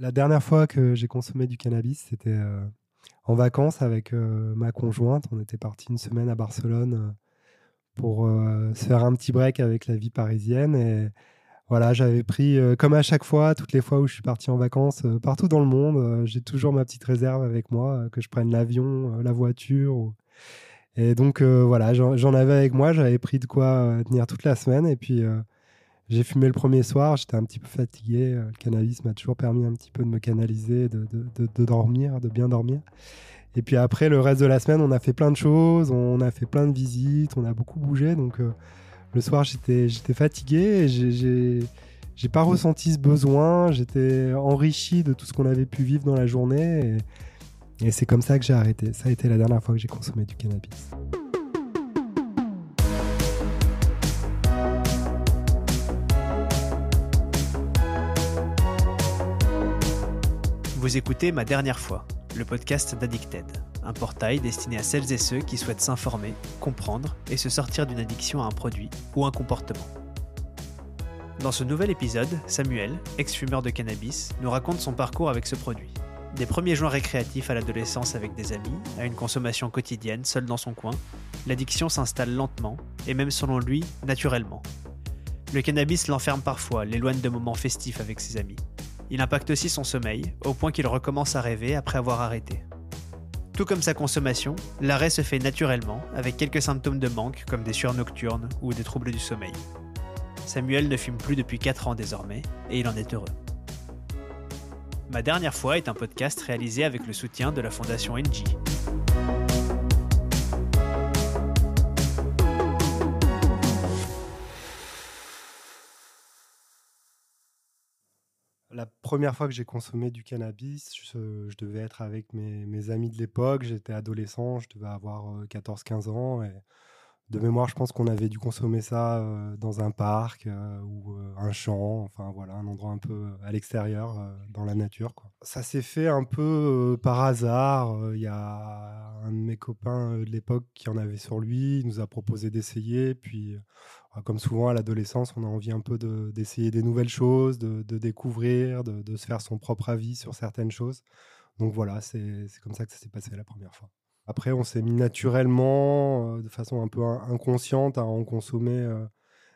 La dernière fois que j'ai consommé du cannabis, c'était en vacances avec ma conjointe. On était parti une semaine à Barcelone pour se faire un petit break avec la vie parisienne. Et voilà, j'avais pris, comme à chaque fois, toutes les fois où je suis parti en vacances, partout dans le monde, j'ai toujours ma petite réserve avec moi, que je prenne l'avion, la voiture. Et donc, voilà, j'en avais avec moi, j'avais pris de quoi tenir toute la semaine. Et puis, j'ai fumé le premier soir, j'étais un petit peu fatigué. Le cannabis m'a toujours permis un petit peu de me canaliser, de, de, dormir, de bien dormir. Et puis après, le reste de la semaine, on a fait plein de choses, on a fait plein de visites, on a beaucoup bougé. Donc, le soir, j'étais, fatigué et j'ai pas ressenti ce besoin. J'étais enrichi de tout ce qu'on avait pu vivre dans la journée. Et, et c'est comme ça que j'ai arrêté. Ça a été la dernière fois que j'ai consommé du cannabis. Vous écoutez Ma Dernière fois, le podcast d'Addicted, un portail destiné à celles et ceux qui souhaitent s'informer, comprendre et se sortir d'une addiction à un produit ou un comportement. Dans ce nouvel épisode, Samuel, ex-fumeur de cannabis, nous raconte son parcours avec ce produit. Des premiers joints récréatifs à l'adolescence avec des amis, à une consommation quotidienne seul dans son coin, l'addiction s'installe lentement, et même selon lui, naturellement. Le cannabis l'enferme parfois, l'éloigne de moments festifs avec ses amis. Il impacte aussi son sommeil, au point qu'il recommence à rêver après avoir arrêté. Tout comme sa consommation, l'arrêt se fait naturellement, avec quelques symptômes de manque comme des sueurs nocturnes ou des troubles du sommeil. Samuel ne fume plus depuis 4 ans désormais, et il en est heureux. Ma dernière fois est un podcast réalisé avec le soutien de la fondation NG. La première fois que j'ai consommé du cannabis, je, devais être avec mes, amis de l'époque. J'étais adolescent, je devais avoir 14-15 ans. Et de mémoire, je pense qu'on avait dû consommer ça dans un parc ou un champ, enfin voilà, un endroit un peu à l'extérieur, dans la nature. Quoi. Ça s'est fait un peu par hasard. Il y a un de mes copains de l'époque qui en avait sur lui, il nous a proposé d'essayer. Puis, comme souvent à l'adolescence, on a envie un peu d'essayer des nouvelles choses, de, découvrir, de, se faire son propre avis sur certaines choses. Donc voilà, c'est comme ça que ça s'est passé la première fois. Après, on s'est mis naturellement, euh, de façon un peu inconsciente, à en consommer euh,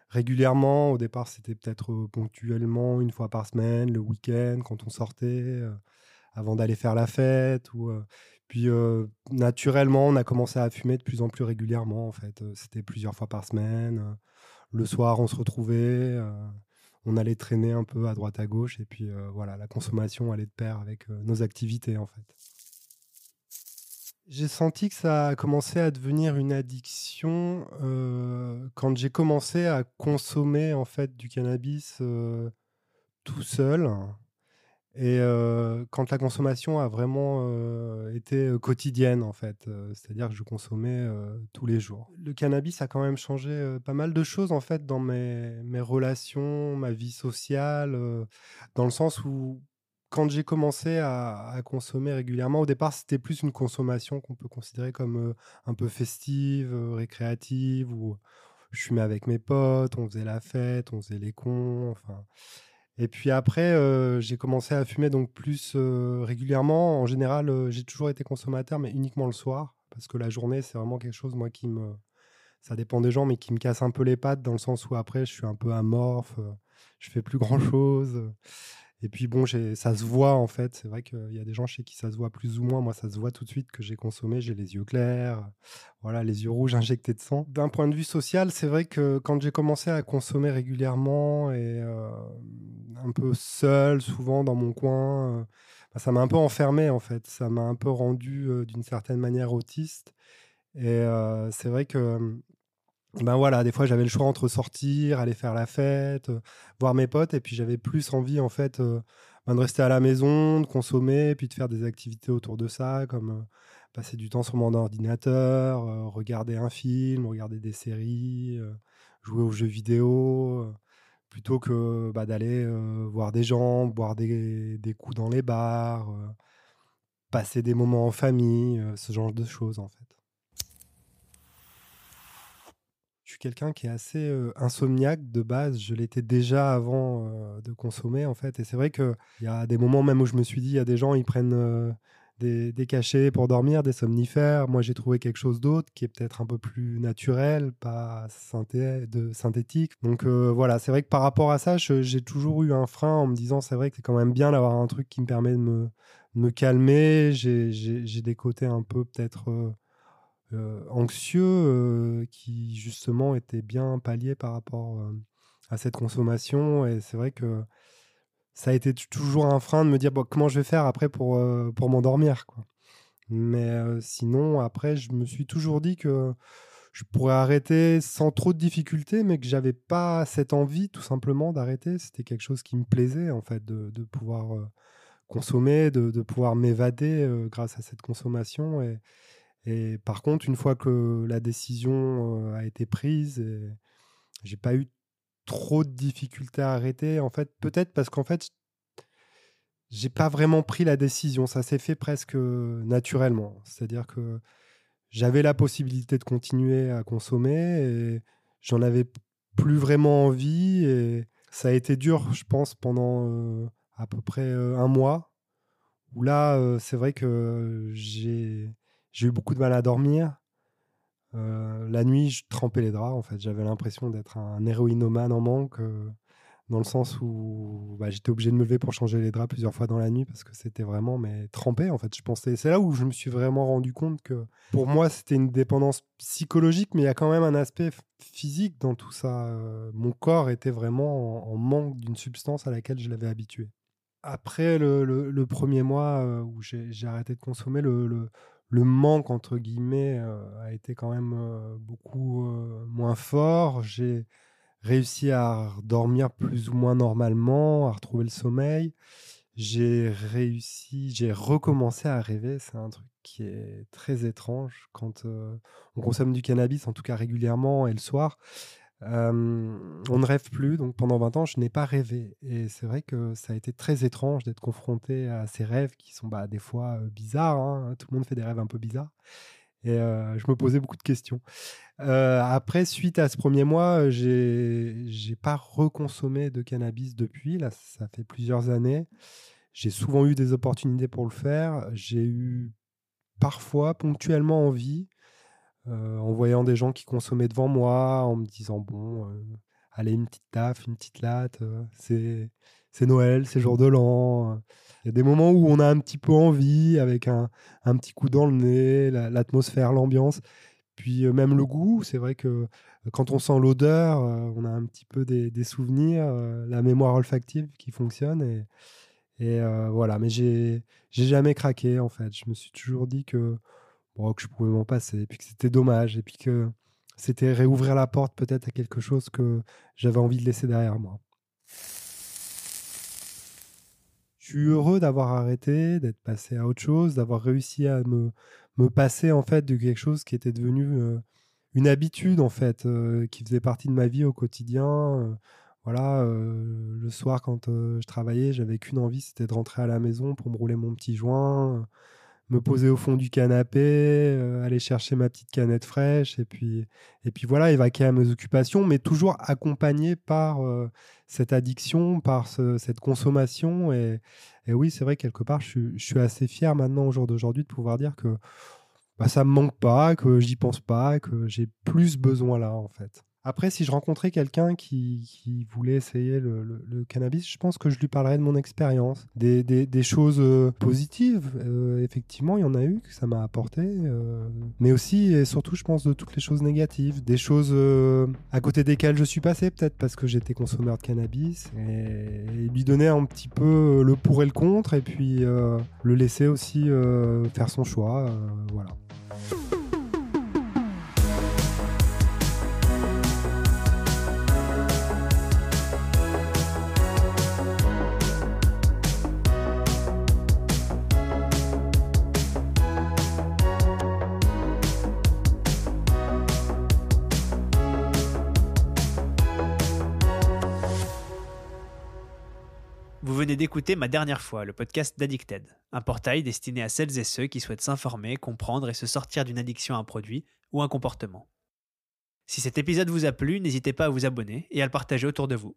régulièrement. Au départ, c'était peut-être euh, ponctuellement, une fois par semaine, le week-end, quand on sortait, avant d'aller faire la fête. Puis, naturellement, on a commencé à fumer de plus en plus régulièrement. En fait, c'était plusieurs fois par semaine. Le soir, on se retrouvait on allait traîner un peu à droite à gauche et puis voilà, la consommation allait de pair avec nos activités en fait. J'ai senti que ça a commencé à devenir une addiction euh, quand j'ai commencé à consommer en fait du cannabis euh, tout seul et quand la consommation a vraiment été quotidienne en fait, c'est-à-dire que je consommais tous les jours. Le cannabis a quand même changé pas mal de choses en fait dans mes, mes relations, ma vie sociale, dans le sens où quand j'ai commencé à, consommer régulièrement, au départ, c'était plus une consommation qu'on peut considérer comme un peu festive, récréative, où je fumais avec mes potes, on faisait la fête, on faisait les cons, enfin. Et puis après, euh, j'ai commencé à fumer donc plus régulièrement. En général, j'ai toujours été consommateur, mais uniquement le soir, parce que la journée, c'est vraiment quelque chose, moi, qui me... Ça dépend des gens, mais qui me casse un peu les pattes, dans le sens où après, je suis un peu amorphe, je fais plus grand-chose. Et puis bon, ça se voit en fait. C'est vrai qu'il y a des gens chez qui ça se voit plus ou moins. Moi, ça se voit tout de suite que j'ai consommé. J'ai les yeux clairs, voilà, les yeux rouges injectés de sang. D'un point de vue social, c'est vrai que quand j'ai commencé à consommer régulièrement et euh, un peu seul, souvent dans mon coin, euh, bah, ça m'a un peu enfermé en fait. Ça m'a un peu rendu euh, d'une certaine manière autiste. Et c'est vrai que ben voilà, des fois j'avais le choix entre sortir, aller faire la fête, euh, voir mes potes, et puis j'avais plus envie en fait euh, ben de rester à la maison, de consommer, puis de faire des activités autour de ça, comme euh, passer du temps sur mon ordinateur, regarder un film, regarder des séries, jouer aux jeux vidéo, plutôt que bah, d'aller voir des gens, boire des, des, coups dans les bars, passer des moments en famille, ce genre de choses en fait. Suis quelqu'un qui est assez insomniaque de base. Je l'étais déjà avant de consommer, en fait. Et c'est vrai qu'il y a des moments même où je me suis dit, il y a des gens, ils prennent des, cachets pour dormir, des somnifères. Moi, j'ai trouvé quelque chose d'autre qui est peut-être un peu plus naturel, pas synthé de, synthétique. Donc voilà, c'est vrai que par rapport à ça, j'ai toujours eu un frein en me disant, c'est vrai que c'est quand même bien d'avoir un truc qui me permet de me, me calmer. J'ai des côtés un peu peut-être euh, anxieux euh, qui justement était bien pallié par rapport euh, à cette consommation. Et c'est vrai que ça a été toujours un frein de me dire comment je vais faire après pour, pour m'endormir. Quoi. Mais sinon, après, je me suis toujours dit que je pourrais arrêter sans trop de difficultés, mais que j'avais pas cette envie tout simplement d'arrêter. C'était quelque chose qui me plaisait en fait de, de pouvoir consommer, de, de pouvoir m'évader grâce à cette consommation. Et, et par contre, une fois que la décision a été prise, j'ai pas eu trop de difficultés à arrêter. En fait, peut-être parce qu'en fait, j'ai pas vraiment pris la décision. Ça s'est fait presque naturellement. C'est-à-dire que j'avais la possibilité de continuer à consommer et j'en avais plus vraiment envie. Et ça a été dur, je pense, pendant à peu près un mois. Où là, c'est vrai que j'ai j'ai eu beaucoup de mal à dormir. Euh, la nuit, je trempais les draps. En fait, j'avais l'impression d'être un héroïnomane en manque, euh, dans le sens où bah, j'étais obligé de me lever pour changer les draps plusieurs fois dans la nuit parce que c'était vraiment mais trempé. En fait, je pensais. C'est là où je me suis vraiment rendu compte que pour moi, c'était une dépendance psychologique, mais il y a quand même un aspect physique dans tout ça. Euh, mon corps était vraiment en, manque d'une substance à laquelle je l'avais habitué. Après le, premier mois où j'ai arrêté de consommer, le le manque, entre guillemets, euh, a été quand même euh, beaucoup euh, moins fort. J'ai réussi à dormir plus ou moins normalement, à retrouver le sommeil. J'ai réussi, j'ai recommencé à rêver. C'est un truc qui est très étrange quand on consomme du cannabis, en tout cas régulièrement et le soir on ne rêve plus, donc pendant 20 ans, je n'ai pas rêvé. Et c'est vrai que ça a été très étrange d'être confronté à ces rêves qui sont bah, des fois bizarres. Hein. Tout le monde fait des rêves un peu bizarres. Et je me posais beaucoup de questions. après, suite à ce premier mois, j'ai pas reconsommé de cannabis depuis. Là, ça fait plusieurs années. J'ai souvent eu des opportunités pour le faire. J'ai eu parfois, ponctuellement, envie. Euh, en voyant des gens qui consommaient devant moi, en me disant bon, euh, allez une petite taf, une petite latte, euh, c'est c'est Noël, c'est jour de l'an. Il y a des moments où on a un petit peu envie, avec un, un petit coup dans le nez, l'atmosphère, l'ambiance. Puis même le goût, c'est vrai que quand on sent l'odeur, on a un petit peu des, des souvenirs, la mémoire olfactive qui fonctionne. Et, et voilà, mais j'ai jamais craqué en fait. Je me suis toujours dit que que je pouvais m'en passer, et puis que c'était dommage, et puis que c'était réouvrir la porte peut-être à quelque chose que j'avais envie de laisser derrière moi. Je suis heureux d'avoir arrêté, d'être passé à autre chose, d'avoir réussi à me, me passer en fait de quelque chose qui était devenu euh, une habitude en fait, euh, qui faisait partie de ma vie au quotidien. Euh, voilà, le soir quand je travaillais, j'avais qu'une envie, c'était de rentrer à la maison pour me rouler mon petit joint me poser au fond du canapé, euh, aller chercher ma petite canette fraîche et puis, et puis voilà, évacuer à mes occupations, mais toujours accompagné par euh, cette addiction, par cette consommation. Et, oui, c'est vrai, quelque part, je, suis assez fier maintenant, au jour d'aujourd'hui, de pouvoir dire que bah, ça ne me manque pas, que j'y pense pas, que j'ai plus besoin là, en fait. Après, si je rencontrais quelqu'un qui, voulait essayer le, cannabis, je pense que je lui parlerais de mon expérience, des, choses euh, positives. Euh, effectivement, il y en a eu que ça m'a apporté, euh, mais aussi et surtout, je pense, de toutes les choses négatives, des choses à côté desquelles je suis passé, peut-être parce que j'étais consommeur de cannabis, et, lui donner un petit peu le pour et le contre, et puis le laisser aussi faire son choix. voilà. D'écouter Ma Dernière Fois, le podcast d'Addicted, un portail destiné à celles et ceux qui souhaitent s'informer, comprendre et se sortir d'une addiction à un produit ou un comportement. Si cet épisode vous a plu, n'hésitez pas à vous abonner et à le partager autour de vous.